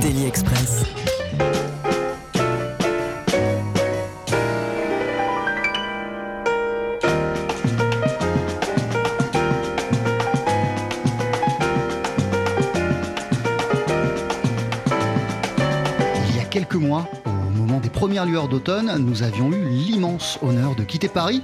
Daily Express. Il y a quelques mois, au moment des premières lueurs d'automne, nous avions eu l'immense honneur de quitter Paris,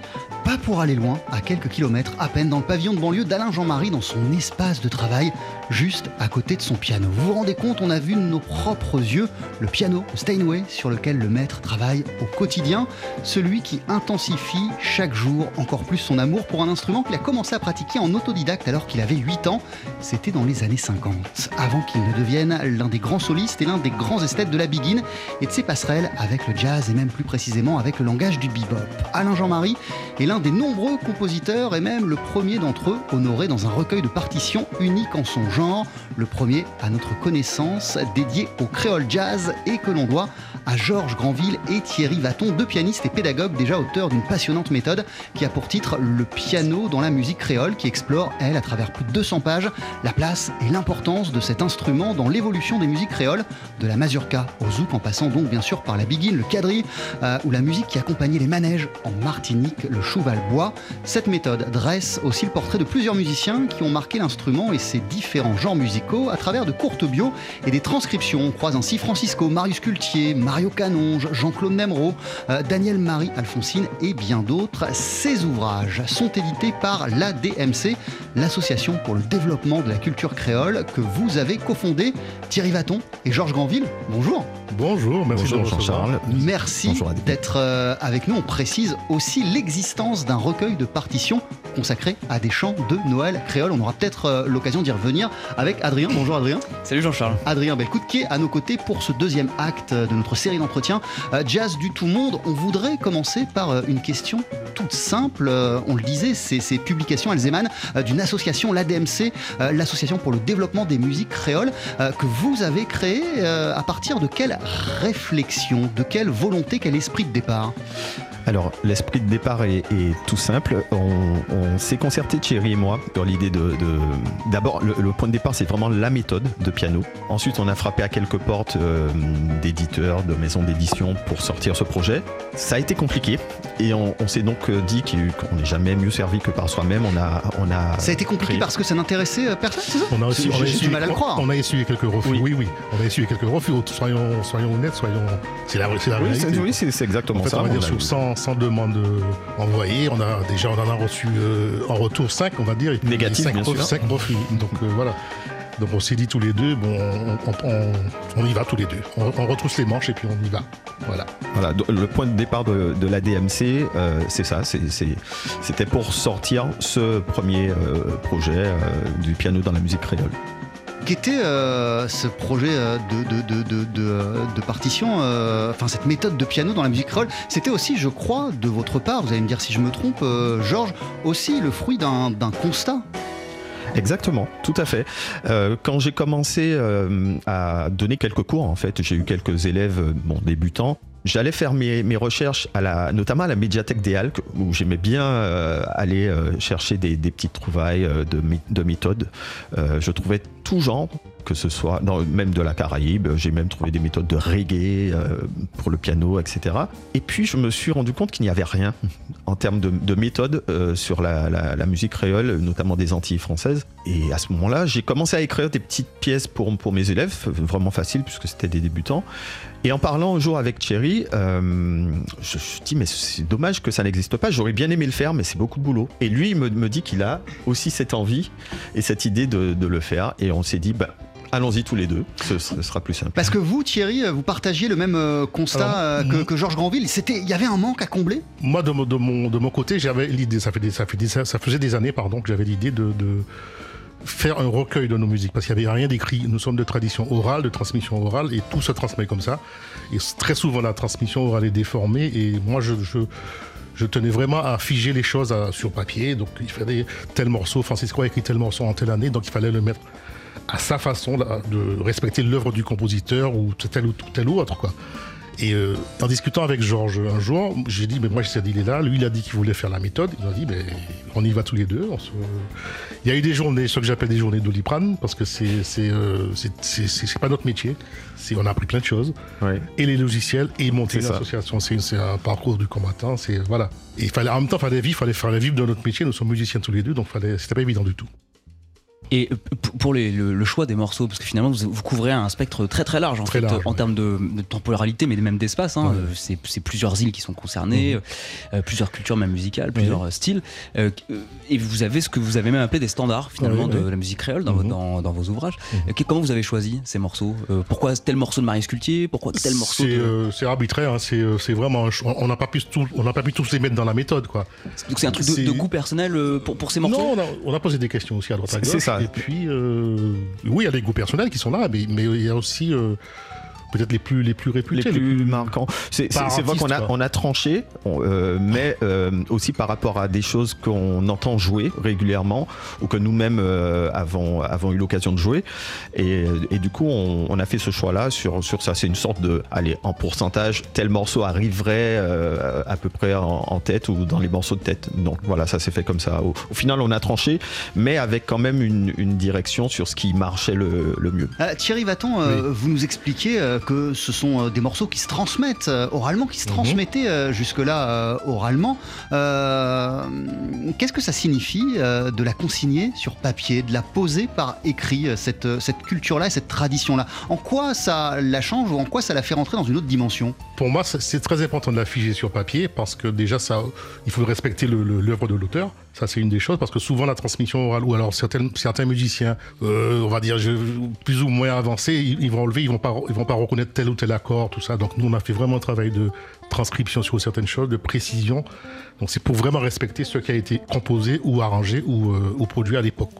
pour aller loin, à quelques kilomètres à peine dans le pavillon de banlieue d'Alain Jean-Marie dans son espace de travail, juste à côté de son piano. Vous vous rendez compte, on a vu de nos propres yeux le piano Steinway sur lequel le maître travaille au quotidien, celui qui intensifie chaque jour encore plus son amour pour un instrument qu'il a commencé à pratiquer en autodidacte alors qu'il avait 8 ans. C'était dans les années 50, avant qu'il ne devienne l'un des grands solistes et l'un des grands esthètes de la begin et de ses passerelles avec le jazz et même plus précisément avec le langage du bebop. Alain Jean-Marie est l'un des nombreux compositeurs et même le premier d'entre eux honoré dans un recueil de partitions unique en son genre, le premier à notre connaissance dédié au créole jazz et que l'on doit à Georges Granville et Thierry Vaton, deux pianistes et pédagogues déjà auteurs d'une passionnante méthode qui a pour titre Le piano dans la musique créole qui explore, elle, à travers plus de 200 pages, la place et l'importance de cet instrument dans l'évolution des musiques créoles, de la mazurka au zouk en passant donc bien sûr par la biguine, le quadrille euh, ou la musique qui accompagnait les manèges en Martinique, le chouval bois. Cette méthode dresse aussi le portrait de plusieurs musiciens qui ont marqué l'instrument et ses différents genres musicaux à travers de courtes bios et des transcriptions. On croise ainsi Francisco, Marius Cultier, Mario Canonge, Jean-Claude Nemro, euh, Daniel Marie Alphonsine et bien d'autres. Ces ouvrages sont édités par l'ADMC, l'Association pour le développement de la culture créole que vous avez cofondée. Thierry Vaton et Georges Granville, bonjour. Bonjour, merci. Jean-Charles. Merci d'être euh, avec nous. On précise aussi l'existence d'un recueil de partitions consacré à des chants de Noël créole. On aura peut-être euh, l'occasion d'y revenir avec Adrien. Bonjour Adrien. Salut Jean-Charles. Adrien Belcout qui est à nos côtés pour ce deuxième acte de notre série d'entretien euh, Jazz du tout monde? On voudrait commencer par euh, une question toute simple. Euh, on le disait, ces, ces publications, elles émanent euh, d'une association, l'ADMC, euh, l'association pour le développement des musiques créoles, euh, que vous avez créée euh, à partir de quelle réflexion, de quelle volonté, quel esprit de départ? Alors, l'esprit de départ est, est tout simple. On, on s'est concerté, Thierry et moi, sur l'idée de. de- D'abord, le, le point de départ, c'est vraiment la méthode de piano. Ensuite, on a frappé à quelques portes euh, d'éditeurs, de maisons d'édition pour sortir ce projet. Ça a été compliqué et on, on s'est donc euh, dit qu'on n'est jamais mieux servi que par soi-même. On a, on a. Ça a été compliqué créé- parce que ça n'intéressait euh, personne, c'est ça? On a aussi, on a J'ai- J'ai du essuyé- mal à le croire. On a essuyé quelques refus. Oui. Oui, oui. On a essuyé quelques refus. Soyons, soyons honnêtes, soyons. C'est la, c'est la Oui, réalité. oui, c'est- exactement En fait, ça. on va dire sur 100, 100 demandes euh, envoyées, on a déjà on en a reçu euh, en retour 5, on va dire, et puis Négatif, 5, bien sûr. 5 refus. Donc euh, voilà. Donc on s'est dit tous les deux, bon, on, on- on- on y va tous les deux. On, on retrousse les manches et puis on y va. Voilà. Voilà, le point de départ de, de la DMC, euh, c'est ça, c'était pour sortir ce premier projet du piano dans la musique créole. Qu'était euh, ce projet euh, de, de, de, de, euh, partition, enfin cette méthode de piano dans la musique créole C'était aussi, je crois, de votre part, vous allez me dire si je me trompe, Georges, aussi le fruit d'un constat? Exactement, tout à fait. Quand j'ai commencé à donner quelques cours, en fait, j'ai eu quelques élèves bon, débutants. J'allais faire mes, recherches, à la, notamment à la médiathèque des Halles, où j'aimais bien euh, aller euh, chercher des, petites trouvailles euh, de, mé- de méthodes. Je trouvais tout genre, que ce soit même de la Caraïbe, j'ai même trouvé des méthodes de reggae pour le piano, etc. Et puis je me suis rendu compte qu'il n'y avait rien en termes de, de méthode euh, sur la musique créole, notamment des Antilles françaises. Et à ce moment-là, j'ai commencé à écrire des petites pièces pour, pour mes élèves, vraiment facile puisque c'était des débutants. Et en parlant un jour avec Thierry, euh, je, je dis mais c'est dommage que ça n'existe pas. J'aurais bien aimé le faire, mais c'est beaucoup de boulot. Et lui, il me, me dit qu'il a aussi cette envie et cette idée de, de le faire. Et on s'est dit, bah, allons-y tous les deux. Ce, ce sera plus simple. Parce que vous, Thierry, euh, vous partagiez le même euh, constat Alors, euh, que, Georges Granville. C'était, il y avait un manque à combler? Moi, de, mon- de mon, de mon côté, j'avais l'idée, ça, fait des- ça, fait des- ça faisait des années pardon, que j'avais l'idée de, de, faire un recueil de nos musiques, parce qu'il n'y avait rien d'écrit. Nous sommes de tradition orale, de transmission orale, et tout se transmet comme ça. Et très souvent, la transmission orale est déformée, et moi, je, je, tenais vraiment à figer les choses sur papier. Donc, il fallait tel morceau, Francisco a écrit tel morceau en telle année, donc il fallait le mettre à sa façon de respecter l'œuvre du compositeur ou tel ou tel ou autre, quoi. Et euh, en discutant avec Georges un jour, j'ai dit, mais moi, je il est là. Lui, il a dit qu'il voulait faire la méthode. Il a dit, mais on y va tous les deux. on se- Il y a eu des journées, ce que j'appelle des journées d'Oliprane, parce que c'est c'est euh, pas notre métier. On a appris plein de choses. Ouais. Et les logiciels, et monter C'est une ça. association. C'est un parcours du combattant. C'est voilà. Et fallait, en même temps, il fallait vivre, fallait faire la vivre de notre métier. Nous sommes musiciens tous les deux, donc c'était pas évident du tout. Et euh, pour les- le, le choix des morceaux, parce que finalement vous, vous couvrez un spectre très très large en Très fait, large, en ouais. termes de, de temporalité, mais même d'espace. hein. Ouais. Euh, C'est plusieurs îles qui sont concernées, euh, plusieurs cultures même musicales, plusieurs euh, styles. Euh, euh, et vous avez ce que vous avez même appelé des standards finalement Ouais, de la musique créole dans, vos- Mhm. dans, dans vos ouvrages. Euh, que- comment vous avez choisi ces morceaux Euh, Pourquoi tel morceau de Marie Scultier Pourquoi tel morceau C'est de... euh, arbitraire, hein, c'est euh, vraiment. On n'a pas pu tout- on n'a pas pu tous les mettre dans la méthode, quoi. Donc c'est un truc de, goût personnel euh, pour, pour ces morceaux? Non, on a, on a posé des questions aussi à droite à gauche. c'est ça. Et puis, euh, oui, il y a des goûts personnels qui sont là, mais, mais il y a aussi euh, peut-être les plus, les plus les réputés. plus marquants. C'est vrai qu'on a, on a tranché, on, euh, mais euh, aussi par rapport à des choses qu'on entend jouer régulièrement ou que nous-mêmes euh, avons, avons eu l'occasion de jouer. Et, et du coup, on, on a fait ce choix-là sur, sur ça. C'est une sorte de, allez, en pourcentage, tel morceau arriverait euh, à peu près en, en tête ou dans les morceaux de tête. Donc voilà, ça s'est fait comme ça. Au, au final, on a tranché, mais avec quand même une, une direction sur ce qui marchait le, le mieux. Euh, Thierry Vaton, euh, vous nous expliquez euh, que ce sont euh, des morceaux qui se transmettent euh, oralement, qui se Mhm. transmettaient euh, jusque-là oralement. Qu'est-ce que ça signifie de la consigner sur papier, de la poser par écrit, cette, cette culture-là, et cette tradition-là? En quoi ça la change ou en quoi ça la fait rentrer dans une autre dimension? Pour moi, c'est- très important de la figer sur papier parce que déjà, ça, il faut respecter l'œuvre de l'auteur. Ça, c'est une des choses parce que souvent, la transmission orale ou alors certains, musiciens, euh, on va dire je- plus ou moins avancés, ils, vont enlever, ils vont pas, vont pas reconnaître tel ou tel accord, tout ça. Donc nous, on a fait vraiment un travail de transcription sur certaines choses, de précision. Donc c'est pour vraiment respecter ce qui a été composé ou arrangé ou, euh, produit à l'époque.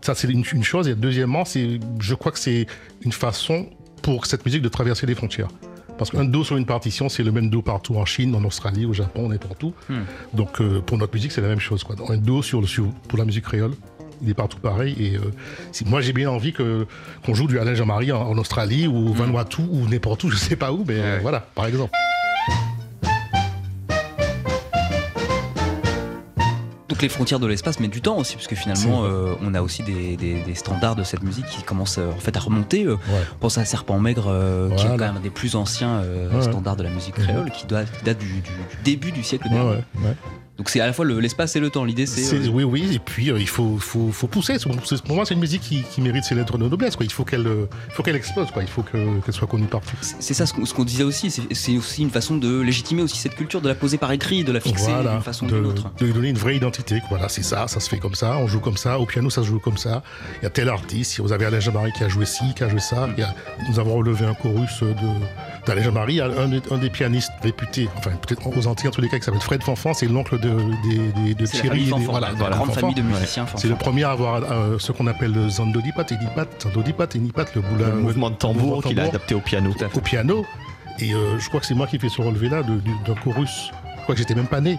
Ça, c'est une, une chose. Et deuxièmement, c'est, je crois que c'est une façon pour cette musique de traverser les frontières. Parce qu'un do sur une partition, c'est le même do partout en Chine, en Australie, au Japon, n'importe où. Donc euh, pour notre musique, c'est la même chose. Quoi. Un do sur, le- sur, pour la musique créole, il est partout pareil. Et euh, si- moi, j'ai bien envie que, qu'on joue du Alain Jean-Marie en, en Australie ou Vanuatu ou n'importe où, je sais pas où, mais euh, voilà, par exemple. Les frontières de l'espace mettent du temps aussi, parce que finalement, euh, on a aussi des, des- des standards de cette musique qui commencent euh, en fait à remonter. euh. Ouais. On pense à Serpent Maigre, qui est quand même un des plus anciens Ouais, standards de la musique créole, qui, date du, du- du début du siècle dernier. Donc c'est à la fois le- l'espace et le temps. L'idée, c'est. Euh, Oui, oui, et puis euh, il faut, faut, faut pousser. Pour moi, c'est une musique qui, qui mérite ses lettres de noblesse. Quoi. Il faut qu'elle euh, faut qu'elle explose, quoi. il faut que- qu'elle soit connue partout. c'est ça ce qu'on disait aussi. C'est aussi une façon de légitimer aussi cette culture, de la poser par écrit, de la fixer Voilà, d'une façon ou d'une autre. de lui donner une vraie identité. quoi. Voilà, c'est ça, ça se fait comme ça, on joue comme ça, au piano ça se joue comme ça. Il y a tel artiste, vous avez Alain Jamari qui a joué ci, qui a joué ça. Il y a- nous avons relevé un chorus de a un, des- un des pianistes réputés, enfin peut-être aux Antilles en tous les cas, qui s'appelle Fred Fanfan, c'est l'oncle de, de C'est la Thierry. voilà, la de grande Fanfan. famille de musiciens. C'est le premier à avoir euh, ce qu'on appelle le Zandodipat et Nipat, Zandodipat et Nipat, le boula, Le mouvement de tambour qu'il a adapté au piano. au piano. Et euh, je crois que c'est moi qui fais ce relevé-là de- du- d'un chorus. Je crois que j'étais même pas né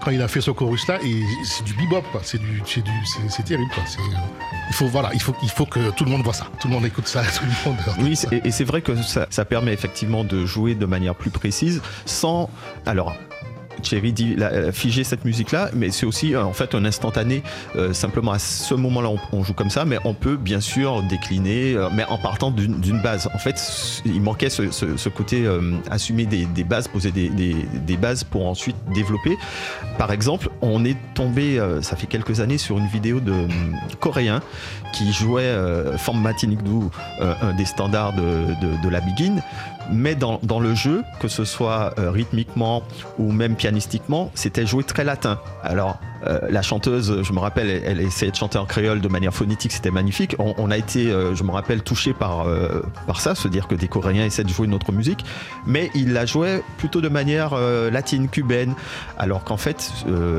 quand il a fait ce chorus-là. Et c'est du bebop, quoi. C'est du, c'est du, c'est, terrible, quoi. Euh, il faut, voilà, il faut, il faut que tout le monde voit ça. Tout le monde écoute ça. Tout le monde. Oui, et c'est vrai que ça, ça permet effectivement de jouer de manière plus précise sans. Alors. Thierry dit figer cette musique-là, mais c'est aussi euh, en fait un instantané. euh, simplement à ce moment-là, on, joue comme ça, mais on peut bien sûr décliner, euh, mais en partant d'une base. En fait, il manquait ce, côté assumer des, bases, poser des, bases pour ensuite développer. Par exemple, on est tombé, ça fait quelques années, sur une vidéo de coréen qui jouait Forme Matinikdu, euh, un des standards de, de- la Begin. Mais dans, dans le jeu, que ce soit rythmiquement ou même pianistiquement, c'était joué très latin. Alors, euh, la chanteuse, je me rappelle, elle, elle essayait de chanter en créole de manière phonétique, c'était magnifique. On, on a été, euh, je me rappelle, touché par, euh, par ça, se dire que des Coréens essaient de jouer notre musique, mais ils la jouaient plutôt de manière latine, cubaine, alors qu'en fait,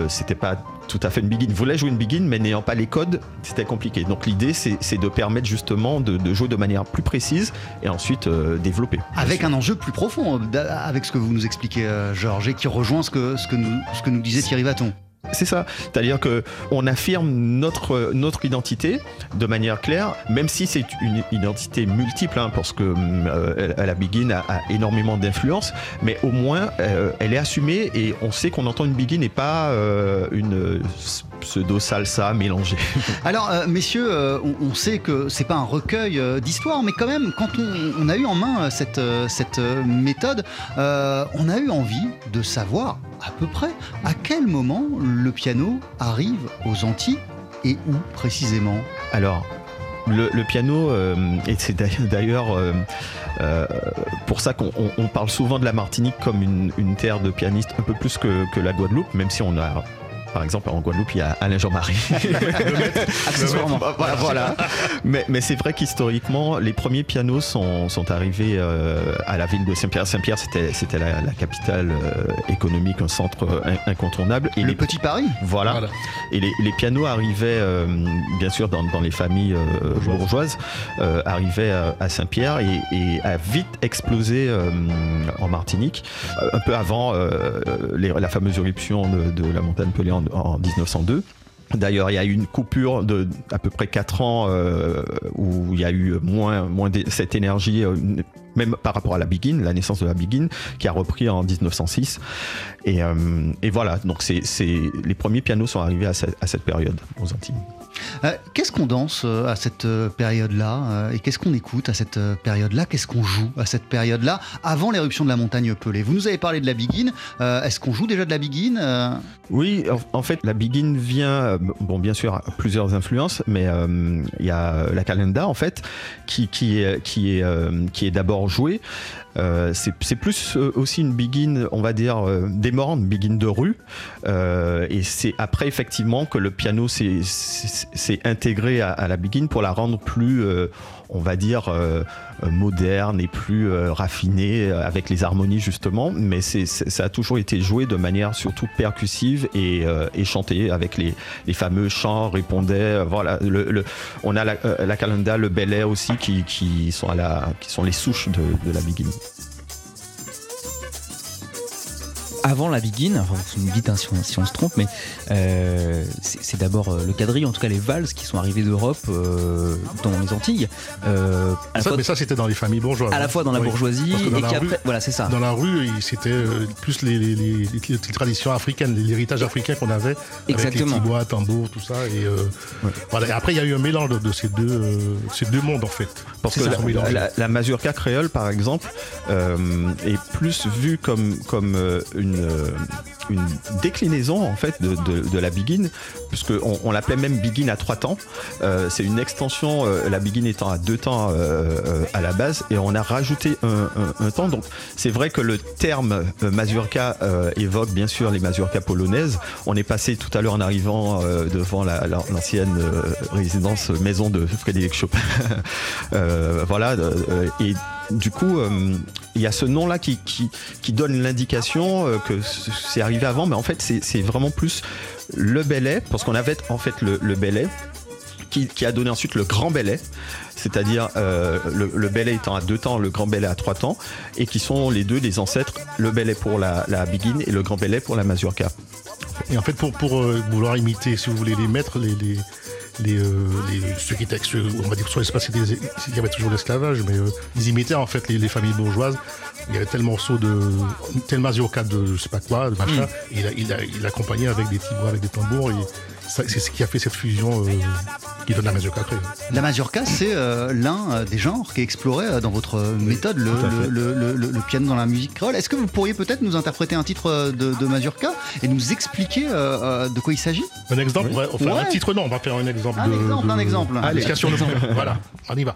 c'était pas tout à fait une begin. Ils voulaient jouer une begin, mais n'ayant pas les codes, c'était compliqué. Donc l'idée, c'est de permettre justement de, de jouer de manière plus précise et ensuite euh, développer. Avec un enjeu plus profond, avec ce que vous nous expliquez, Georges, et qui rejoint ce que, ce que, nous, ce que nous disait Thierry Vaton. C'est ça. C'est-à-dire que on affirme notre notre identité de manière claire, même si c'est une identité multiple, hein, parce que euh, la Begin a, a énormément d'influence, mais au moins euh, elle est assumée et on sait qu'on entend une Begin et pas euh, une pseudo salsa mélangée. Alors, euh, messieurs, euh, on, on sait que c'est pas un recueil euh, d'histoire, mais quand même, quand on, on a eu en main cette, cette méthode, on a eu envie de savoir à peu près à quel moment le piano arrive aux Antilles et où précisément? Alors, le, le piano, euh, et c'est d'ailleurs- d'ailleurs euh, euh, pour ça qu'on on- on parle souvent de la Martinique comme une, une terre de pianistes un peu plus que, que la Guadeloupe, même si on a. Par exemple, en Guadeloupe, il y a Alain Jean-Marie. Accessoirement. voilà, voilà. Mais, mais c'est vrai qu'historiquement, les premiers pianos sont, sont arrivés euh, à la ville de Saint-Pierre. Saint-Pierre, c'était c'était la, la capitale euh, économique, un centre euh, in- incontournable. Et Le les Petit Paris voilà. Voilà. Et les, les pianos arrivaient, euh, bien sûr, dans, dans les familles euh, bourgeoises, euh, arrivaient à, à Saint-Pierre et, et a vite explosé euh, en Martinique, un peu avant euh, les- la fameuse éruption de, de la montagne Pelée en, en 1902. D'ailleurs, il y a eu une coupure de à peu près 4 ans euh, où il y a eu moins, moins de- cette énergie, euh, même par rapport à la Begin, la naissance de la Begin, qui a repris en 1906. Et, euh, et voilà, donc c'est, les premiers pianos sont arrivés à, cette- à cette période aux Antilles. Euh, qu'est-ce qu'on danse euh, à cette période-là Et qu'est-ce qu'on écoute à cette période-là? Qu'est-ce qu'on joue à cette période-là Avant l'éruption de la montagne Pelée? Vous nous avez parlé de la Begin. Euh, Est-ce qu'on joue déjà de la Begin Euh, Oui, en, fait, la Begin vient, bon, bien sûr, à plusieurs influences, mais il y a la Calenda, en fait, qui, qui est, qui est, qui est d'abord jouée. Euh, c'est plus euh, aussi une begin, on va dire, euh, démorante, une begin de rue. Et c'est après, effectivement, que le piano s'est- intégré à, à la begin pour la rendre plus, on va dire, euh, moderne et plus euh, raffinée, euh, avec les harmonies, justement. Mais c'est ça a toujours été joué de manière surtout percussive et, euh, et chanté avec les, les fameux chants, répondait. euh, voilà, le, le- on a la, euh, la calenda, le bel air aussi, qui, qui, sont à la, qui sont les souches de, de la begin. Avant la Begin, enfin, vous me dites hein, si, on, si on se trompe, mais euh, c'est d'abord euh, le quadrille, en tout cas les valses qui sont arrivées d'Europe euh, dans les Antilles. euh, Ça, fois, mais ça, c'était dans les familles bourgeoises. à la fois dans la Oui. bourgeoisie Parce que dans et la rue- après, voilà, c'est ça. Dans la rue, c'était euh, plus les, les- les- les- les traditions africaines, l'héritage africain qu'on avait. Exactement. Avec les tibois, tambours, tout ça. Et, euh, voilà. et après, il y a eu un mélange de, de ces, deux, euh, ces deux mondes, en fait. Parce C'est que ça, son la, la- la mazurka créole, par exemple, euh, est plus vue comme, comme euh, une, euh, une déclinaison en fait de, de- la begin, puisque on, l'appelait même begin à trois temps. Euh, c'est une extension, euh, la begin étant à deux temps euh, à la base, et on a rajouté un, temps. Donc c'est vrai que le terme mazurka évoque bien sûr les mazurkas polonaises. On est passé tout à l'heure en arrivant devant la- la- l'ancienne résidence maison de Frédéric Chopin. Voilà, et du coup, il y a ce nom-là qui, qui, qui donne l'indication que c'est arrivé avant, mais en fait, c'est vraiment plus le Belay, parce qu'on avait en fait le, le Belay, qui, qui a donné ensuite le Grand Belay, c'est-à-dire euh, le, le Belay étant à deux temps, le Grand Belay à trois temps, et qui sont les deux des ancêtres, le Belay pour la, la et le Grand Belay pour la Mazurka. Et en fait, pour, pour euh, vouloir imiter, si vous voulez, les les, les, les, euh, les- ceux qui étaient, ceux, on va dire, soit l'espace, il y avait toujours l'esclavage, mais euh, ils imitaient en fait les, les familles bourgeoises. Il y avait tel morceau de, tel mazurka de je sais pas quoi, de machin, et il, a, il, a, il accompagnait avec des tibois, avec des tambours, et c'est ce qui a fait cette fusion euh, qui donne la mazurka après. La mazurka, c'est euh, l'un euh, des genres qui est exploré euh, dans votre méthode, le, le- le- le- le piano dans la musique créole. Est-ce que vous pourriez peut-être nous interpréter un titre de, de mazurka et nous expliquer de quoi il s'agit? Un exemple, on va faire Ouais. un titre, non, on va faire un exemple. Un de, exemple, de- un exemple. Allez. de- voilà, on y va.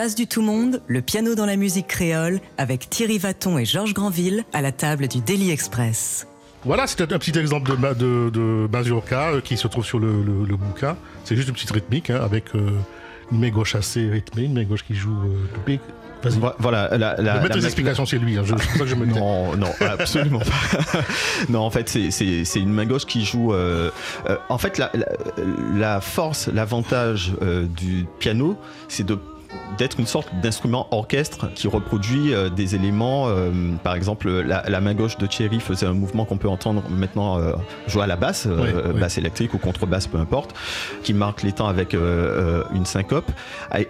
Jazz du tout monde, le piano dans la musique créole, avec Thierry Vaton et Georges Granville à la table du Daily Express. Voilà, c'est un petit exemple de, ma- de, de mazurka euh, qui se trouve sur le, le- le bouquin. C'est juste une petite rythmique hein, avec euh, une main gauche assez rythmée, une main gauche qui joue euh, Voilà, la, la, Le maître la- des explications, c'est lui. hein, je- C'est pour ça que je me tais. Non, non, absolument pas. non, en fait, c'est- une main gauche qui joue. euh, euh, en fait, la, la, la force, l'avantage euh, du piano, c'est de d'être une sorte d'instrument orchestre qui reproduit euh, des éléments. euh, par exemple, la, la main gauche de Thierry faisait un mouvement qu'on peut entendre maintenant euh, jouer à la basse, basse électrique ou contrebasse, peu importe, qui marque les temps avec une syncope.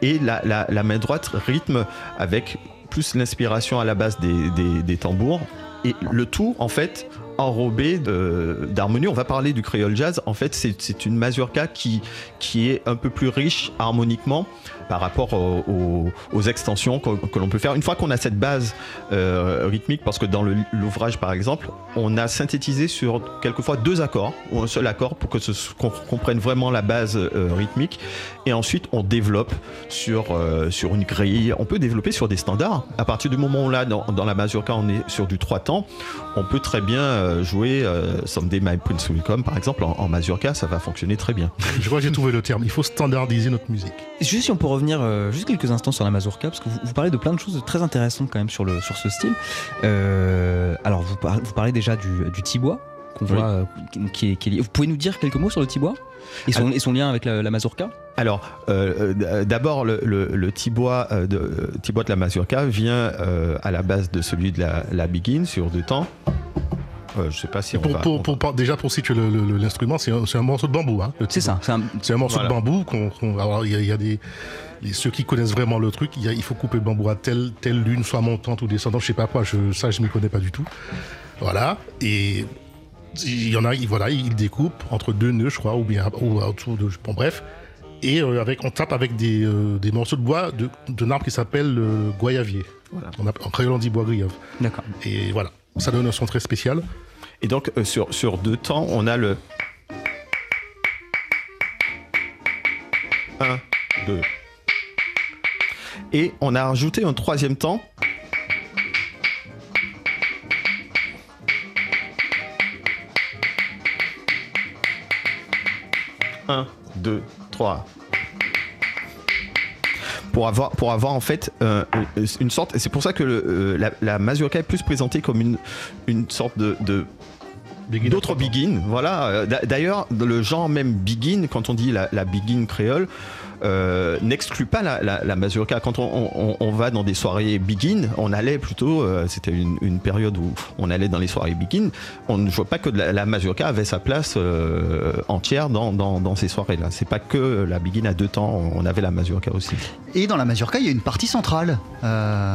Et la, la, la main droite rythme avec plus l'inspiration à la base des, des, des tambours. Et le tout, en fait, enrobé d'harmonie. On va parler du créole jazz. En fait, c'est une mazurka qui, qui est un peu plus riche harmoniquement par rapport au- au- aux extensions que, que l'on peut faire. Une fois qu'on a cette base euh, rythmique, parce que dans l'ouvrage, par exemple, on a synthétisé sur quelquefois deux accords, ou un seul accord, pour que qu'on comprenne vraiment la base euh, rythmique. Et ensuite, on développe sur, euh, sur une grille. On peut développer sur des standards. À partir du moment où là, dans, dans la mazurka, on est sur du trois temps, on peut très bien euh, jouer euh, Someday My Prince Will Come, par exemple, en, en mazurka, ça va fonctionner très bien. Je crois que j'ai trouvé le terme. Il faut standardiser notre musique. Juste si on peut revenir euh, juste quelques instants sur la mazurka, parce que vous, vous parlez de plein de choses très intéressantes quand même sur, le, sur ce style. Euh, alors vous, par- vous parlez déjà du, du tibois qu'on Oui. voit, euh, qui est, qui est lié. Vous pouvez nous dire quelques mots sur le tibois et son, et son lien avec la, la mazurka? Alors, euh, d'abord, le, le, le tibois, euh, de, tibois de la mazurka vient euh, à la base de celui de la, la begin sur deux temps. Euh, je sais pas si on Pour, va... pour- déjà, pour situer l'instrument, c'est un, morceau de bambou. Hein, C'est ça, c'est un- morceau Voilà. de bambou. qu'on alors, il y a, il y a des. les- ceux qui connaissent vraiment le truc, il, y a- il faut couper le bambou à telle, telle lune, soit montante ou descendante, je sais pas quoi, je, ça je m'y connais pas du tout. Voilà. Et il y en a, il- voilà, il découpe entre deux nœuds, je crois, ou bien ou autour de. Bon, bref. Et euh, avec, on tape avec des, euh, des morceaux de bois de- d'un arbre qui s'appelle le goyavier. On a- en créole, on dit bois grillave. D'accord. Et voilà. Ça donne un son très spécial. Et donc, euh, sur, sur deux temps, on a le... 1, 2. Et on a rajouté un troisième temps. Un, deux, trois. Pour avoir, pour avoir en fait euh, euh, une sorte. C'est pour ça que le, euh, la, la mazurka est plus présentée comme une, une sorte de, d'autres begin. Voilà. D'a- D'ailleurs, le genre même begin, quand on dit la, la begin créole, euh, n'exclut pas la, la, la mazurka. Quand on, on- on va dans des soirées begin, on allait plutôt, euh, c'était une, une période où on allait dans les soirées begin, on ne voit pas que la, la mazurka avait sa place euh, entière dans, dans, dans ces soirées-là. C'est pas que la begin à deux temps, on avait la mazurka aussi. Et dans la mazurka, il y a une partie centrale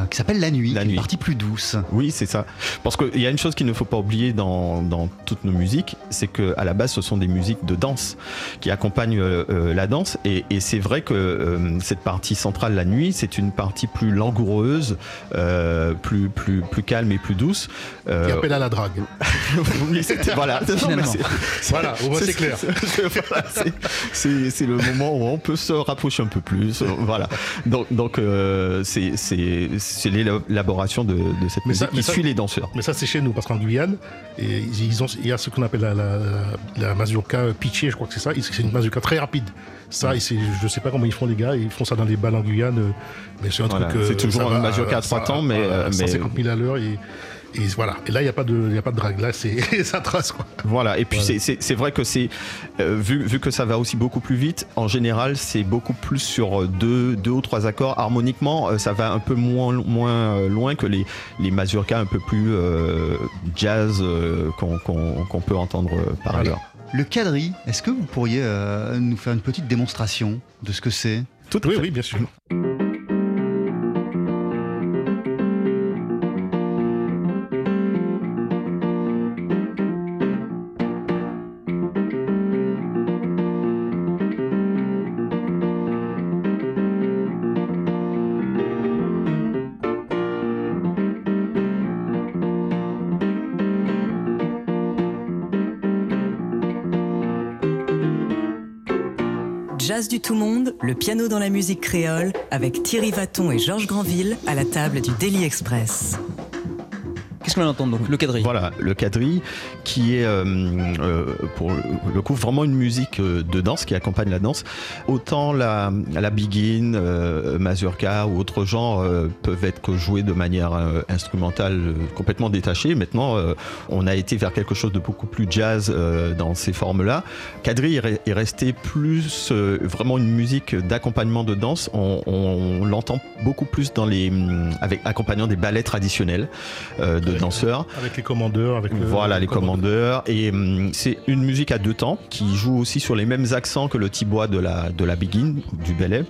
qui s'appelle la nuit, La nuit. une partie plus douce. Oui, c'est ça. Parce qu'il y a une chose qu'il ne faut pas oublier dans, dans toutes nos musiques, c'est que à la base, ce sont des musiques de danse qui accompagnent la danse. Et, et c'est vrai que euh, cette partie centrale, la nuit, c'est une partie plus langoureuse, euh, plus, plus, plus calme et plus douce. Euh, Qui appelle à la drague. oui, voilà. Non, mais Finalement. c'est- Voilà, clair. c'est- le moment où on peut se rapprocher un peu plus. Voilà. Donc, donc euh, c'est l'élaboration de, de cette Mais musique ça- qui ça- suit les danseurs. Mais ça, c'est chez nous, parce qu'en Guyane, et ils ils ont, il y a ce qu'on appelle la, la, la, la mazurka pitchée, je crois que c'est ça. C'est une mazurka très rapide. Ça, et je sais pas comment ils font, les gars. Ils font ça dans des balles en Guyane. euh, Mais c'est un Voilà, truc. euh, c'est toujours va, mazurka à ça- trois temps, mais, voilà, euh, mais- 150 000 à l'heure. Et, Et voilà. Et là, il n'y a pas de, il a pas de drague. Là, c'est ça trace quoi. Voilà. Et puis c'est vrai que c'est euh, vu, vu que ça va aussi beaucoup plus vite. En général, c'est beaucoup plus sur deux, deux ou trois accords. Harmoniquement, euh, ça va un peu moins moins euh, loin que les les mazurkas un peu plus jazz qu'on peut entendre par ailleurs. Le quadri, est-ce que vous pourriez nous faire une petite démonstration de ce que c'est? Tout oui, oui, bien sûr. Du tout monde, le piano dans la musique créole, avec Thierry Vaton et Georges Granville à la table du Daily Express. Qu'est-ce qu'on entend donc Le quadrille? Voilà, le quadrille qui est euh, euh, pour le coup vraiment une musique euh, de danse qui accompagne la danse. Autant la, la begin, mazurka ou autres genres peuvent être joués de manière instrumentale complètement détachée. Maintenant, on a été vers quelque chose de beaucoup plus jazz dans ces formes-là. Quadrille est resté plus vraiment une musique d'accompagnement de danse. On, l'entend beaucoup plus dans les avec accompagnant des ballets traditionnels de danseurs. Avec les commandeurs. Avec voilà, les commandeurs. Et hum, c'est une musique à deux temps qui joue aussi sur les mêmes accents que le tibois de la, de la Begin, du ballet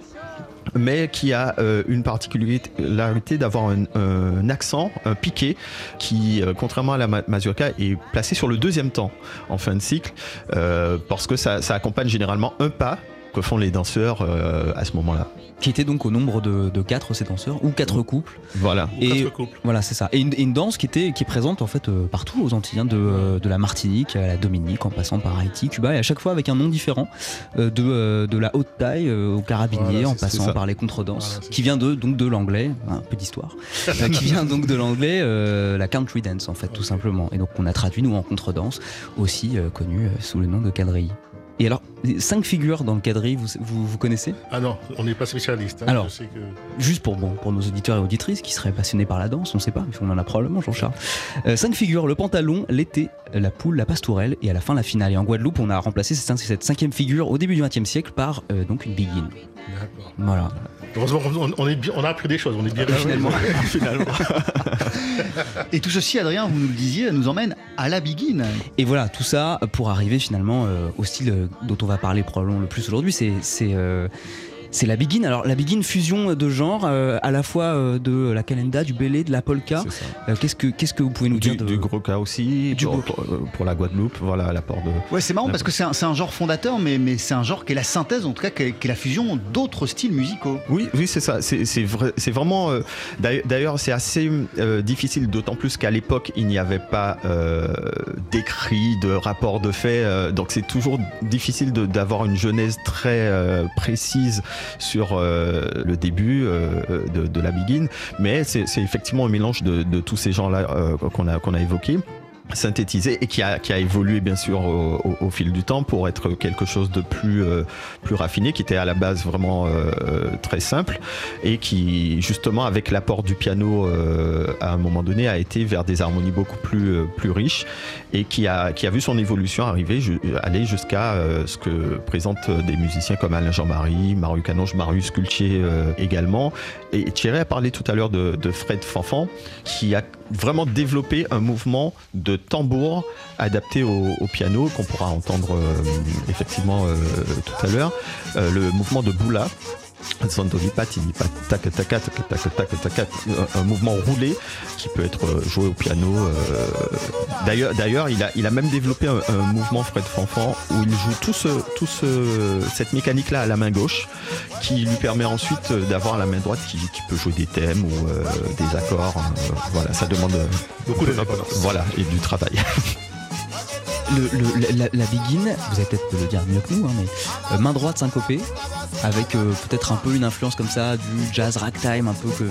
mais qui a euh, une particularité d'avoir un, accent, un piqué, qui, euh, contrairement à la mazurka, est placé sur le deuxième temps en fin de cycle, euh, parce que ça, accompagne généralement un pas que font les danseurs à ce moment-là qui était donc au nombre de, de quatre ces danseurs ou quatre couples. Voilà. Et voilà, c'est ça. Et une, danse qui était qui est présente en fait euh, partout aux Antilles, hein, de, euh, de, la Martinique à la Dominique, en passant par Haïti, Cuba, et à chaque fois avec un nom différent, euh, de, de la haute taille au carabinier, en passant par les contredanses, qui vient de donc de l'anglais, un peu d'histoire, qui vient donc de l'anglais, la country dance en fait, tout simplement. Et donc on a traduit nous en contredanse, aussi connu sous le nom de quadrille. Et alors, cinq figures dans le quadrille, vous, vous, connaissez? Ah non, on n'est pas spécialiste. Hein, alors, juste pour, bon, pour nos auditeurs et auditrices qui seraient passionnés par la danse, on ne sait pas, mais on en a probablement, Jean-Charles. Euh, cinq figures, le pantalon, l'été, la poule, la pastourelle et à la fin la finale. Et en Guadeloupe, on a remplacé cette, cinquième figure au début du XXe siècle par euh, donc une begin. D'accord. Voilà. Heureusement, on, est on a appris des choses, on est bien finalement. finalement. Et tout ceci, Adrien, vous nous le disiez, nous emmène à la begin. Et voilà, tout ça pour arriver finalement euh, au style dont on va parler probablement le plus aujourd'hui, c'est euh, c'est la begin. Alors la begin fusion de genre, euh, à la fois euh, de la calenda, du belé, de la polka. Euh, qu'est-ce que qu'est-ce que vous pouvez nous dire de... Du gros cas aussi. Du pour, pour, la Guadeloupe, voilà l'apport de. Ouais, c'est marrant parce que c'est un, un, genre fondateur, mais, mais c'est un genre qui est la synthèse, en tout cas, qui est, la fusion d'autres styles musicaux. Oui, oui, c'est ça. C'est vrai, c'est vraiment. D'ailleurs, c'est assez difficile, d'autant plus qu'à l'époque, il n'y avait pas d'écrit, de rapport de fait. donc c'est toujours difficile d'avoir une genèse très précise sur euh, le début euh, de, la Begin, mais c'est effectivement un mélange de, tous ces gens-là euh, qu'on a, qu'on a évoqués synthétisé et qui a, qui a évolué bien sûr au, fil du temps pour être quelque chose de plus, euh, plus raffiné, qui était à la base vraiment euh, très simple et qui justement avec l'apport du piano euh, à un moment donné a été vers des harmonies beaucoup plus, plus riches et qui a, qui a vu son évolution arriver, aller jusqu'à ce que présentent des musiciens comme Alain Jean-Marie, Maru Canonge, Marius Cultier également. Et Thierry a parlé tout à l'heure de, Fred Fanfan qui a vraiment développer un mouvement de tambour adapté au, piano qu'on pourra entendre euh, effectivement euh, tout à l'heure. Euh, le mouvement de Boula un mouvement roulé qui peut être joué au piano. D'ailleurs, d'ailleurs, il a, il a même développé un, mouvement Fred Fanfan où il joue tout ce, tout ce, cette mécanique-là à la main gauche, qui lui permet ensuite d'avoir la main droite qui, peut jouer des thèmes ou des accords. voilà, ça demande beaucoup de voilà et du travail. le, la, la, begin, vous allez peut-être le dire mieux que nous, hein, mais euh, main droite syncopée, avec euh, peut-être un peu une influence comme ça du jazz ragtime, un peu que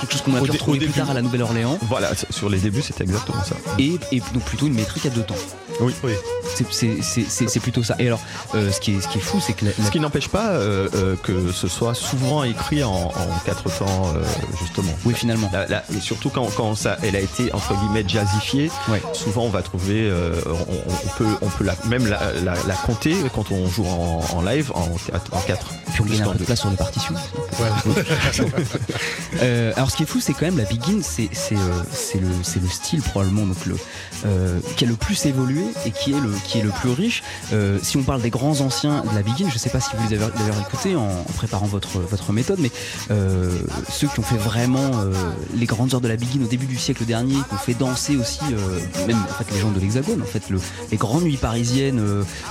quelque chose qu'on a pu retrouver plus tard à la Nouvelle-Orléans. Voilà, sur les débuts c'était exactement ça. Et, et, donc plutôt une métrique à deux temps. Oui, oui. C'est- c'est- C'est c'est- c'est plutôt ça. Et alors, euh, ce, qui est, ce qui est fou, c'est que la- la- Ce qui n'empêche pas euh, euh, que ce soit souvent écrit en, en quatre temps, euh, justement. Oui, finalement. La- la- et surtout quand, quand ça, elle a été entre guillemets jazzifiée, Ouais. souvent on va trouver, euh, on, on peut, on peut la, même la, la- la compter quand on joue en, en live en, quatre- en quatre. Puis on gagne un peu de place sur les partitions. Euh, alors ce qui est fou, c'est quand même la Begin, c'est euh, le, style probablement donc le, euh, qui a le plus évolué et qui est le, qui est le plus riche. Si on parle des grands anciens de la Begin, je sais pas si vous les avez d'ailleurs écoutés en, en préparant votre, votre méthode, mais ceux qui ont fait vraiment les grandes heures de la Begin au début du siècle dernier, qui ont fait danser aussi, même en fait les gens de l'Hexagone, en fait le, les grandes nuits parisiennes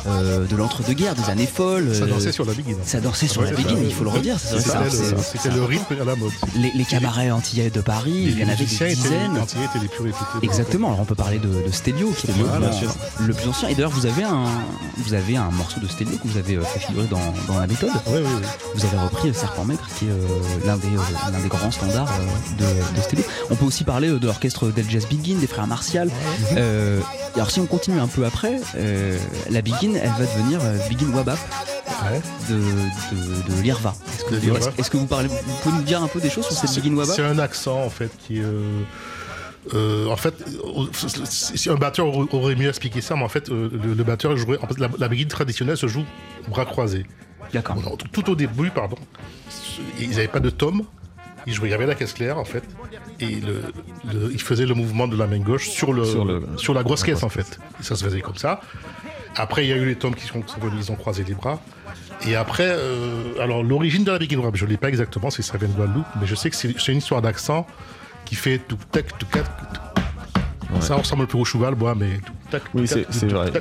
de l'entre-deux-guerres, des années folles. Ça dansait sur la Begin. ça dansait sur Ouais, la ça. il faut le redire. C'était ça- le- c'est- C'était le rythme à la mode. les, cabarets antillais de Paris, il y en avait des dizaines. Les Antillais étaient les plus réputés. Exactement, alors on peut parler de, Stelio, qui est le plus ancien. Et d'ailleurs, vous avez un, vous avez un morceau de Stelio que vous avez euh, fait figurer dans, la méthode. Vous avez repris euh, Serpent Maigre, qui est euh, l'un des, euh, grands standards euh, de, Stelio. On peut aussi parler euh, de l'orchestre Del Jazz Begin, des frères Martial. Euh, et alors, si on continue un peu après, euh, la Begin, elle va devenir euh, Begin Wabap Ouais. de, de, de l'Irva. Est-ce que, vous- que parlez, vous pouvez nous dire un peu des choses sur cette C'est- Begin Wabap C'est un accent en fait qui est. euh, euh, en fait, si un batteur aurait- mieux expliqué ça, mais en fait, euh, le, le batteur jouait. En fait, la, la traditionnelle se joue bras croisés. D'accord. Tout, au début, pardon, ils n'avaient pas de tome. Ils jouaient, il y avait la caisse claire en fait, et le, le- ils faisaient le mouvement de la main gauche sur, le, Sur sur, le- la grosse caisse en fait. Et ça se faisait comme ça. Après, il y a eu les tomes qui sont, ils ont croisé les bras. Et après, euh, alors l'origine de la begin rap, je ne l'ai pas exactement, si ça vient de Guadeloupe, mais je sais que c'est c'est une histoire d'accent qui fait tout tac, tout tac. Ça ressemble peu au cheval, bois, mais tout tac. Oui, c'est c'est vrai.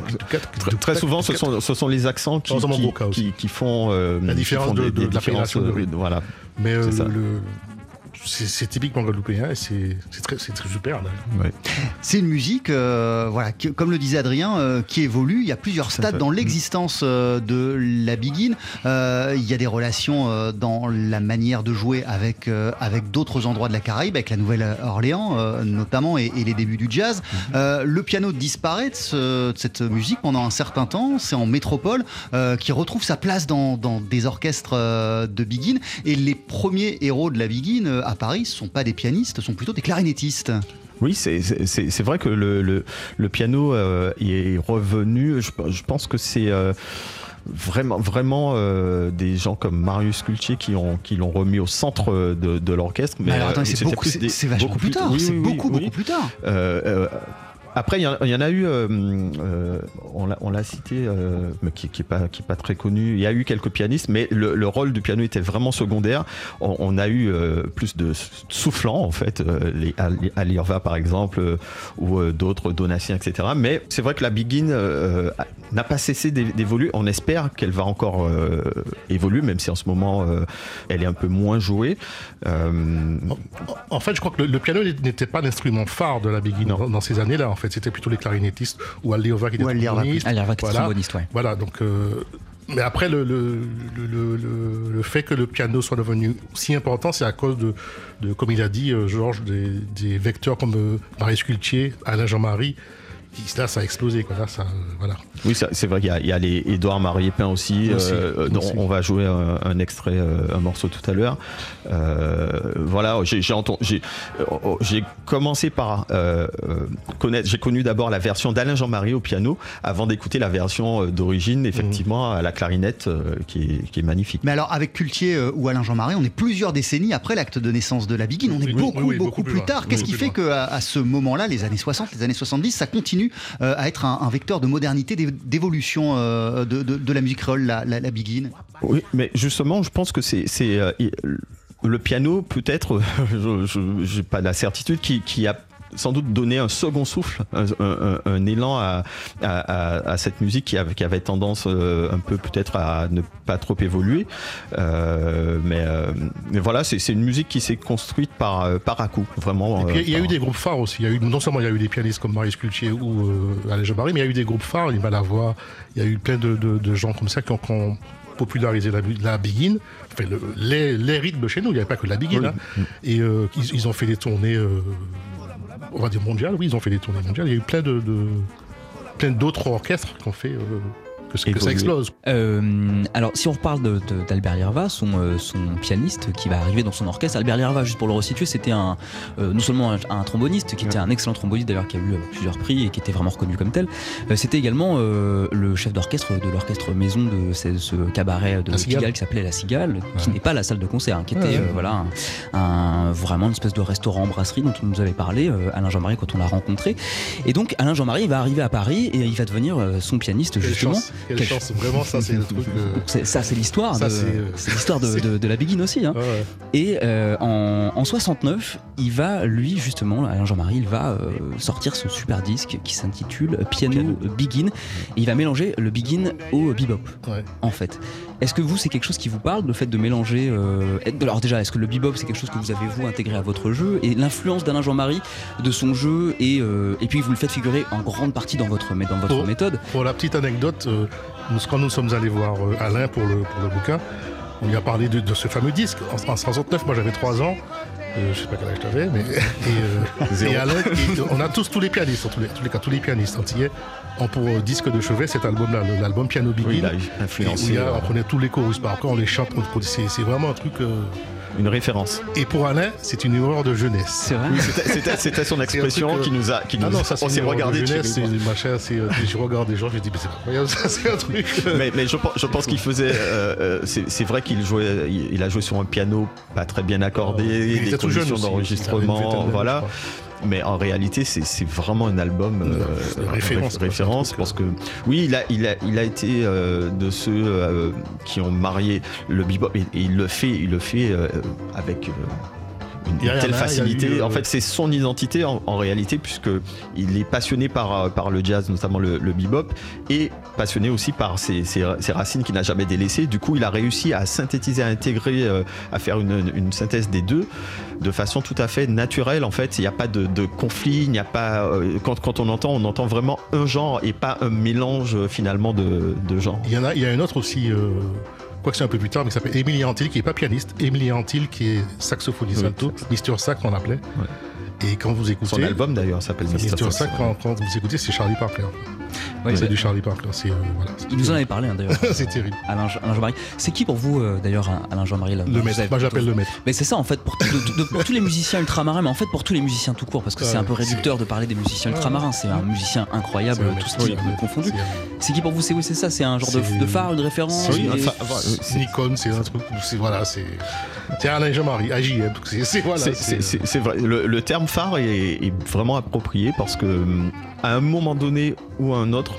Très, souvent, ce sont, ce sont les accents qui, qui, qui, qui font, euh, La différence font de- de- de l'appellation de- euh, Voilà. Mais euh, C'est le- c'est typiquement guadeloupéen et c'est très, super. Ouais. C'est une musique, euh, voilà, qui- comme le disait Adrien, euh, qui évolue. Il y a plusieurs stades dans l'existence euh, de la begin. Euh, il y a des relations euh, dans la manière de jouer avec, euh, avec d'autres endroits de la Caraïbe, avec la Nouvelle-Orléans euh, notamment, et, et les débuts du jazz. Euh, le piano disparaît de, ce- de cette musique pendant un certain temps. C'est en métropole euh, qui retrouve sa place dans, dans des orchestres euh, de begin. Et les premiers héros de la begin euh, à Paris ne sont pas des pianistes, sont plutôt des clarinettistes. Oui, c'est- vrai que le, le, le piano euh, est revenu. Je, je pense que c'est euh, vraiment, vraiment euh, des gens comme Marius Cultier qui ont qui l'ont remis au centre de, de l'orchestre. Mais alors euh, attends, c'est beaucoup, plus des- beaucoup tard. oui, c'est oui, oui, beaucoup, beaucoup plus tard. Après, il y, en- il y en a eu, euh, euh, on l'a- cité, euh, mais qui, qui est pas, qui est pas très connu. Il y a eu quelques pianistes, mais le, le rôle du piano était vraiment secondaire. On, on a eu plus de soufflants en fait, les Ali- Ali Irva par exemple, ou d'autres Donatien, etc. Mais c'est vrai que la Begin n'a pas cessé d'é- d'évoluer. On espère qu'elle va encore évoluer, même si en ce moment elle est un peu moins jouée. En, en fait, je crois que le, le piano n'était pas l'instrument phare de la begin dans, dans ces années-là. En fait, c'était plutôt les clarinettistes ou Al Liova qui était tromboniste. Voilà. ouais. Voilà, donc. euh, mais après, le, le, le, le- le- le fait que le piano soit devenu si important, c'est à cause de, de, comme il a dit, euh, Georges, des, des vecteurs comme euh, Marius Cultier, Alain Jean-Marie. Là, ça a explosé. Quoi. Là, ça, voilà. Oui, c'est vrai qu'il y a, il y a les Édouard Marie-Épin aussi, Aussi, euh, aussi. on va jouer un, un extrait, euh, un morceau tout à l'heure. Euh, voilà, j'ai j'ai entendu- j'ai oh, oh, j'ai commencé par euh, connaître, j'ai connu d'abord la version d'Alain Jean-Marie au piano, avant d'écouter la version d'origine, effectivement, à la clarinette, euh, qui, est, qui est magnifique. Mais alors, avec Cultier euh, ou Alain Jean-Marie, on est plusieurs décennies après l'acte de naissance de la Begin. On est Oui, beaucoup, oui, oui, beaucoup, beaucoup plus tard. Qu'est-ce qui fait qu'à à ce moment-là, les années 60, les années 70, ça continue euh, à être un, vecteur de modernité, d'é- d'évolution euh, de, la musique créole, la, la, Begin Oui, mais justement, je pense que c'est euh, le piano, peut-être, je n'ai pas la certitude, qui, qui a sans doute donné un second souffle, un, un- un- un élan à, à- à- à cette musique qui avait, qui avait tendance euh, un peu peut-être à ne pas trop évoluer. Euh, mais, euh, mais voilà, c'est une musique qui s'est construite par, par à coup, vraiment. Il y a eu des groupes phares aussi. Il y a eu, non seulement il y a eu des pianistes comme Marius Cultier ou euh, Alain Jean-Marie, mais il y a eu des groupes phares, il va la voix. Il y a eu plein de, de- de gens comme ça qui ont, qui ont popularisé la, la begin, enfin, le- les, les rythmes chez nous. Il n'y avait pas que la begin. Oui. hein. Et euh, ils, ils ont fait des tournées, euh, on va dire mondiales. Oui, ils ont fait des tournées mondiales. Il y a eu plein de, plein d'autres orchestres qu'on fait. Que, que ça explose. Euh, alors, si on reparle d'Albert Lierva, son, euh, son pianiste qui va arriver dans son orchestre, Albert Lierva, juste pour le resituer, c'était un, euh, non seulement un, un tromboniste, qui était un excellent tromboniste d'ailleurs, qui a eu euh, plusieurs prix et qui était vraiment reconnu comme tel, euh, c'était également euh, le chef d'orchestre de l'orchestre maison de ce, ce cabaret de La Cigale. Qui s'appelait La Cigale, qui Ouais. n'est pas la salle de concert, hein, qui était Ouais, voilà, un, un- vraiment une espèce de restaurant brasserie dont on nous avait parlé, euh, Alain Jean-Marie, quand on l'a rencontré. Et donc, Alain Jean-Marie va arriver à Paris et il va devenir son pianiste, justement. chance, quelle Quelle chance. Vraiment, ça, c'est le truc. euh, C'est- Ça, c'est l'histoire. De- euh, l'histoire de, de- de la Béguine aussi. hein. ouais. Et euh, en, en 69, il va, lui, justement, Alain Jean-Marie, il va euh, sortir ce super disque qui s'intitule Piano, Begin. Et il va mélanger le Begin au bebop, Ouais. en fait. Est-ce que vous, c'est quelque chose qui vous parle, le fait de mélanger. euh, alors, déjà, est-ce que le bebop, c'est quelque chose que vous avez, vous, intégré à votre jeu Et l'influence d'Alain Jean-Marie, de son jeu, et, euh, et puis vous le faites figurer en grande partie dans votre, dans votre méthode Pour la petite anecdote, euh, nous- quand nous sommes allés voir Alain pour le, pour le bouquin, on lui a parlé de, de ce fameux disque. En, en 69, moi j'avais 3 ans. Euh, je sais pas quel âge t'avais, mais. Et, euh, Zéro. et Alain, et on a tous, tous les pianistes, en tous les, tous les cas, tous les pianistes antillais ont pour euh, disque de chevet cet album-là, l'album Piano Begin. Oui, il a Et où influencé il y a- euh, on connaît tous les chorus par cœur, on les chante, on- c'est c'est vraiment un truc. Une référence. Et pour Alain, c'est une erreur de jeunesse. C'est vrai C'était- son expression euh, qui nous a. Qui Ah nous, non, ça c'est on une s'est erreur regardé jeunesse, chez c'est machin, c'est, euh, je regarde des gens, je dis, mais c'est pas incroyable, ça c'est un truc. euh, mais, mais je, pense- je pense qu'il faisait. euh, c'est vrai qu'il jouait. Il, il a joué sur un piano pas très bien accordé, Il des était tout jeune conditions d'enregistrement, d'années, voilà. Mais en réalité, c'est vraiment un album euh, référence, parce que oui, il a, il a, il a été euh, de ceux euh, qui ont marié le bebop et, et il le fait, il le fait avec. Une, a telle facilité. eu, euh, En fait, c'est son identité en, en réalité, puisque il est passionné par, euh, par le jazz, notamment le, le bebop, et passionné aussi par ses, ses- ses racines qu'il n'a jamais délaissées. Du coup, il a réussi à synthétiser, à intégrer, euh, à faire une, une synthèse des deux de façon tout à fait naturelle. En fait, il n'y a pas de, de conflit, il n'y a pas. quand, quand on entend, on entend vraiment un genre et pas un mélange finalement de, de genres. Il y en a, il y a un autre aussi, euh, quoi que c'est un peu plus tard, mais qui s'appelle Émilie Antil, qui est pas pianiste. Émilie Antil, qui est saxophoniste alto, Mister Sax qu'on appelait. Et quand vous écoutez. Son album d'ailleurs s'appelle. Mister Sax. Sax, quand, quand vous écoutez, c'est Charlie Parker. Ouais, c'est du Charlie Parker. Euh, voilà. Il nous en avait parlé hein, d'ailleurs. c'est terrible. Alain, Alain Jean-Marie. C'est qui pour vous euh, d'ailleurs Alain Jean-Marie là, Le maître. avez- Moi, j'appelle le maître. Mais c'est ça en fait pour, de- de- pour tous les musiciens ultramarins, mais en fait pour tous les musiciens tout court, parce que c'est un peu réducteur de parler des musiciens ultramarins. C'est un musicien incroyable, tout style confondu. C'est qui pour vous? C'est oui, c'est ça. C'est un genre de, phare, une référence. C'est Nikon, c'est un truc. C'est voilà, c'est. C'est Alain Jean-Marie, AJM. C'est c'est- vrai. Le, terme phare est, est vraiment approprié parce que hum, à un moment donné ou à un autre,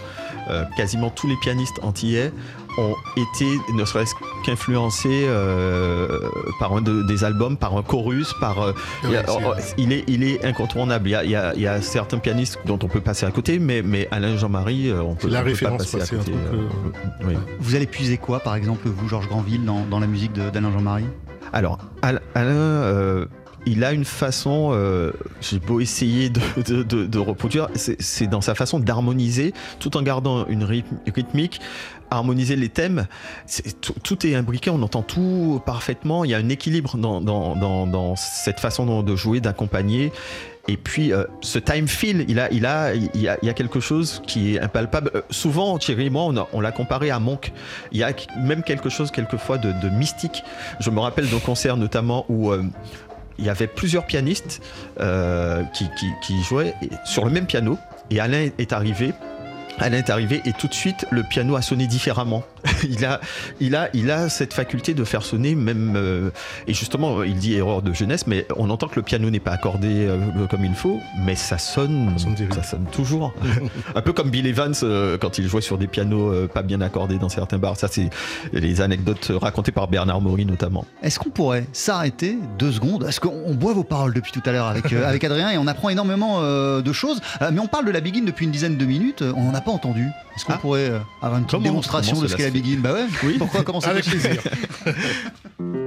euh, quasiment tous les pianistes antillais ont été, ne serait-ce qu'influencés euh, par un de- des albums, par un chorus, par. euh, a- oh, il est, il est incontournable. Il y, a, il y a- il y a certains pianistes dont on peut passer à côté, mais, mais Alain Jean-Marie, on peut, la on peut pas référence, passer à côté. truc, euh, oui. Vous allez puiser quoi, par exemple, vous, Georges Granville, dans, dans la musique d'Alain Jean-Marie? Alors, Al- Alain, euh, il a une façon, euh, j'ai beau essayer de, reproduire, c'est dans sa façon d'harmoniser, tout en gardant une rythmique, harmoniser les thèmes. Tout, est imbriqué, on entend tout parfaitement. Il y a un équilibre dans, cette façon de jouer, d'accompagner. Et puis, euh, ce time feel, il a, il, a, il, y a, a quelque chose qui est impalpable. Euh, souvent, Thierry et moi, on, l'a comparé à Monk. Il y a même quelque chose, quelquefois, de, mystique. Je me rappelle d'un concert, notamment, où il y avait plusieurs pianistes euh, qui, jouaient sur le même piano. Et. Alain est arrivé et tout de suite le piano a sonné différemment. il a, il a, il a cette faculté de faire sonner même euh, et justement il dit erreur de jeunesse, mais on entend que le piano n'est pas accordé euh, comme il faut, mais ça sonne, Ça sonne toujours. Un peu comme Bill Evans euh, quand il jouait sur des pianos euh, pas bien accordés dans certains bars. Ça c'est les anecdotes racontées par Bernard Maury notamment. Est-ce qu'on pourrait s'arrêter deux secondes? Est-ce qu'on on boit vos paroles depuis tout à l'heure avec, euh, avec Adrien et on apprend énormément euh, de choses? Mais on parle de la Begin depuis une dizaine de minutes, on n'en a pas entendu. Est-ce qu'on Ah. pourrait avoir une petite Comment- démonstration comment de ce qu'est la Begin Bah ouais, Oui. pourquoi Comment c'est Avec plaisir.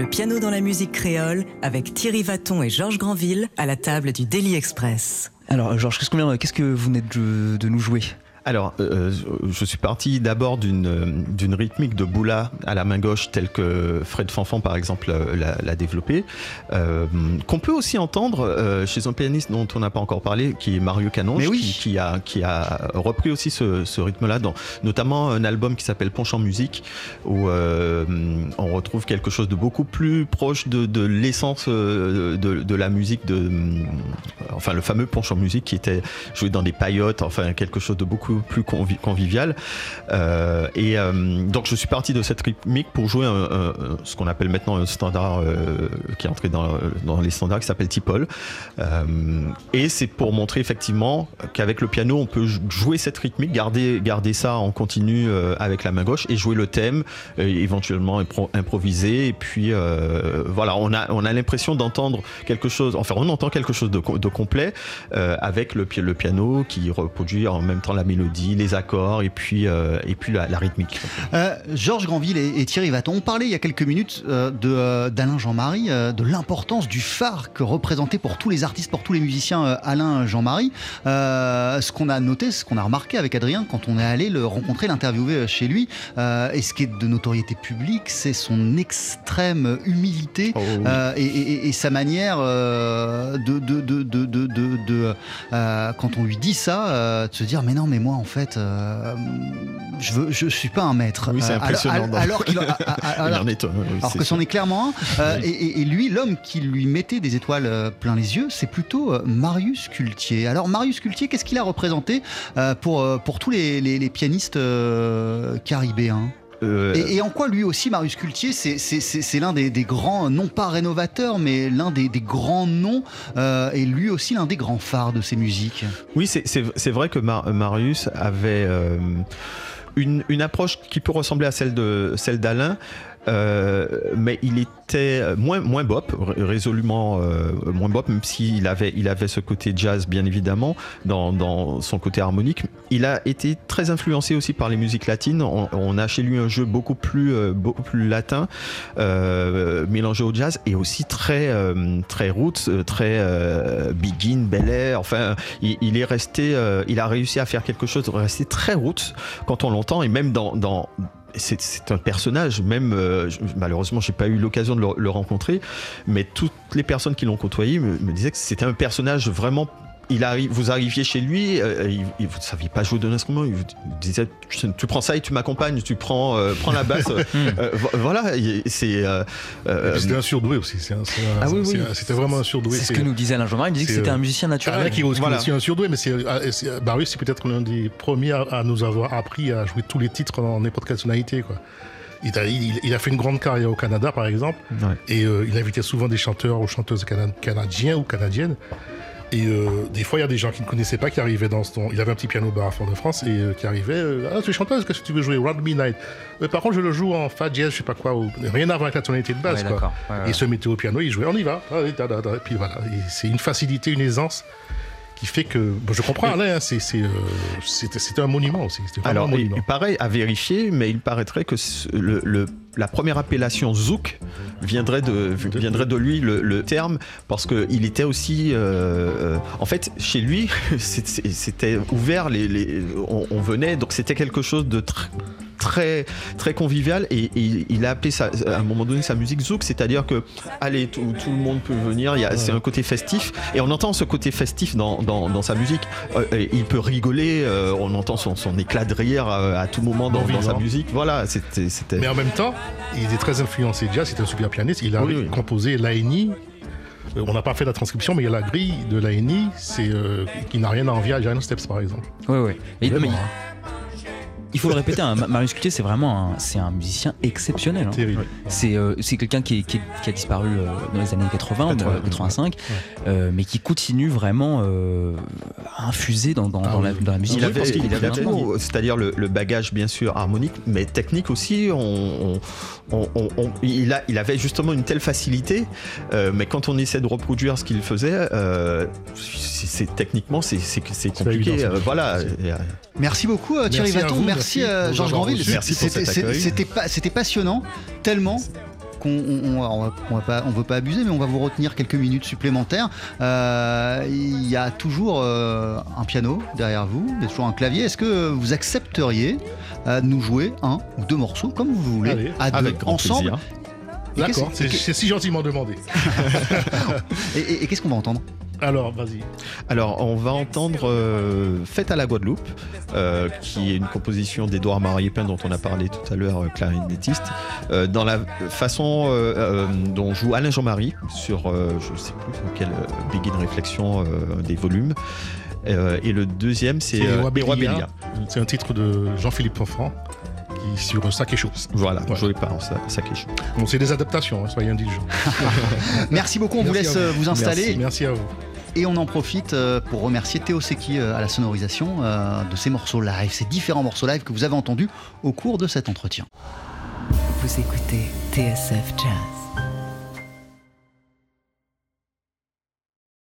le piano dans la musique créole avec Thierry Vaton et Georges Granville à la table du Daily Express. Alors, Georges, qu'est-ce que vous venez de nous jouer? Alors, euh, je suis parti d'abord d'une euh, d'une rythmique de boula à la main gauche, telle que Fred Fanfan, par exemple, euh, l'a l'a développée, euh, qu'on peut aussi entendre euh, chez un pianiste dont on n'a pas encore parlé, qui est Mario Canonge, oui. qui, qui a, qui a repris aussi ce, ce rythme-là, dans notamment un album qui s'appelle Ponche en musique, où euh, on retrouve quelque chose de beaucoup plus proche de, de l'essence euh, de, de la musique, de, euh, enfin le fameux Ponche en musique qui était joué dans des paillotes, enfin quelque chose de beaucoup plus convi- convivial. Euh, et euh, donc je suis parti de cette rythmique pour jouer ce qu'on appelle maintenant un standard euh, qui est entré dans, les standards qui s'appelle Tipol. Et c'est pour montrer effectivement qu'avec le piano on peut jou- jouer cette rythmique, garder, garder ça en continu avec la main gauche et jouer le thème, éventuellement impro- improviser. Et puis voilà, on a, on a l'impression d'entendre quelque chose, enfin on entend quelque chose de, co- de complet avec le piano qui reproduit en même temps la mélodie, les accords et puis, euh, et puis la, la rythmique. Euh, Georges Granville et, et Thierry Vaton ont parlé il y a quelques minutes euh, de, d'Alain Jean-Marie, de l'importance du phare que représentait pour tous les artistes, pour tous les musiciens Alain Jean-Marie. Ce qu'on a noté, ce qu'on a remarqué avec Adrien quand on est allé le rencontrer, l'interviewer chez lui, et ce qui est de notoriété publique, c'est son extrême humilité Oh, oui. et, et- et sa manière de, de, de, de, de- quand on lui dit ça, de se dire mais non mais moi en fait euh, je veux je suis pas un maître. Oui, c'est Euh, impressionnant. Alors, qu'il que c'en est clairement un. Euh, Oui. et, lui, l'homme qui lui mettait des étoiles euh, plein les yeux, c'est plutôt Marius Cultier. Alors Marius Cultier, qu'est-ce qu'il a représenté pour, pour tous les, les- les pianistes caribéens? Euh, et, et en quoi lui aussi, Marius Cultier, c'est- l'un des, des grands, non pas rénovateurs, mais l'un des, des grands noms, euh, et lui aussi l'un des grands phares de ces musiques? Oui, c'est- vrai que Mar- Marius avait euh, une, une approche qui peut ressembler à celle de celle d'Alain. Euh, mais il était moins moins bop, résolument euh, moins bop, même s'il avait il avait ce côté jazz bien évidemment dans, dans son côté harmonique. Il a été très influencé aussi par les musiques latines. On, on a chez lui un jeu beaucoup plus euh, beaucoup plus latin, euh, mélangé au jazz et aussi très euh, très roots, très Begin, Bel Air. Enfin, il, il est resté, il a réussi à faire quelque chose resté très roots quand on l'entend et même dans, dans c'est un personnage, même euh, je- malheureusement j'ai pas eu l'occasion de le, le rencontrer, mais toutes les personnes qui l'ont côtoyé me, me disaient que c'était un personnage vraiment. Il arrive, vous arriviez chez lui, euh, il, il- vous ne saviez pas jouer d'un instrument, il vous disait tu, tu prends ça et tu m'accompagnes, tu prends, euh, prends la basse, euh, vo- voilà, il- c'est. euh, euh, C'était un surdoué aussi. c'est un- c'est un- Ah oui, c'est oui. C'était vraiment un surdoué. C'est ce que nous disait Alain Jean-Marie, il disait que c'était euh, un musicien naturel. Alain qui est aussi, Voilà. aussi un surdoué, mais c'est, ah, c'est- Barus, c'est peut-être l'un des premiers à, à nous avoir appris à jouer tous les titres dans n'importe quelle tonalité. Quoi. Il, a, il- il a fait une grande carrière au Canada, par exemple, Ouais. et euh, il invitait souvent des chanteurs ou chanteuses cana- canadiens ou canadiennes. Et euh, des fois, il y a des gens qui ne connaissaient pas qui arrivaient dans son. Il avait un petit piano bar à Fort-de-France et euh, qui arrivaient. euh, ah, tu es chanteuse, qu'est-ce que tu veux jouer? Round Midnight. Euh, par contre, je le joue en fa jazz, je sais pas quoi. ou- Rien à voir avec la tonalité de base. Ouais, quoi. d'accord. Ouais, ouais. Et il se mettait au piano, il jouait, on y va. Ah. Et puis voilà. C'est une facilité, une aisance qui fait que. bon, je comprends Alain, hein, c'était, un monument aussi. Alors, un il, monument. il paraît à vérifier, mais il paraîtrait que ce- le, le- la première appellation Zouk viendrait de, viendrait de lui, le, le terme, parce qu'il était aussi. euh, euh, en fait, chez lui, c'était ouvert, les, les- on, on venait, donc c'était quelque chose de tr- très très convivial et, et il a appelé à un moment donné sa musique zouk c'est-à-dire que allez tout, tout le monde peut venir c'est un côté festif et on entend ce côté festif dans, dans, dans sa musique Euh, il peut rigoler euh, on entend son, son éclat de rire à tout moment dans, dans sa musique voilà c'était Mais en même temps, il est très influencé jazz, c'est un super pianiste. Il a Oui, oui. composé l'ANI. Euh, on n'a pas fait la transcription, mais il y a la grille de l'ANI, c'est, euh, qui n'a rien à envier à Giant Steps, par exemple. Ouais, ouais. Et- Vraiment, mais hein. Il faut le répéter, hein, Marius Cultier, c'est vraiment un, c'est un musicien exceptionnel. hein. Terrible. C'est euh, c'est quelqu'un qui, est- qui est- qui a disparu euh, dans les années 80, 80, euh, 85, euh, mais qui continue vraiment euh, à infuser dans, dans, Ah dans la, dans la musique. Il avait, il avait tout, c'est-à-dire le, le bagage bien sûr harmonique, mais technique aussi. On, on- on- on- on- il, a, il avait justement une telle facilité, euh, mais quand on essaie de reproduire ce qu'il faisait, euh, c'est, c'est- techniquement c'est, c'est, compliqué. euh, voilà. Merci beaucoup euh, Thierry Merci à Vaton, merci, merci euh, Georges Granville. reçus. Merci pour C'était- passionnant, tellement qu'on on, on va, on va pas, on veut pas abuser, mais on va vous retenir quelques minutes supplémentaires. Euh, Il y a toujours euh, un piano derrière vous, il y a toujours un clavier. Est-ce que vous accepteriez euh, de nous jouer un ou deux morceaux, comme vous voulez, Allez, à deux, Avec grand ensemble D'accord, c'est si gentiment demandé. Et, et- et qu'est-ce qu'on va entendre? Alors, vas-y. Alors, on va entendre euh, Fête à la Guadeloupe, euh, qui est une composition d'Édouard Mariépin dont on a parlé tout à l'heure, euh, clarinettiste, euh, dans la façon euh, euh, dont joue Alain Jean-Marie sur, euh, je ne sais plus quelle euh, Begin Réflexion euh, des volumes. Euh, et le deuxième, c'est. Belia. C'est un titre de Jean-Philippe Enfant qui sur Sac et Chaud. Voilà, Ouais. par ça, ça qui est chaud. Bon, c'est des adaptations, hein, soyez indulgents. Merci beaucoup, on vous laisse euh, vous installer. Merci, merci à vous. Et on en profite euh, pour remercier Théo Seki euh, à la sonorisation euh, de ces morceaux live, ces différents morceaux live que vous avez entendus au cours de cet entretien. Vous écoutez TSF Jazz.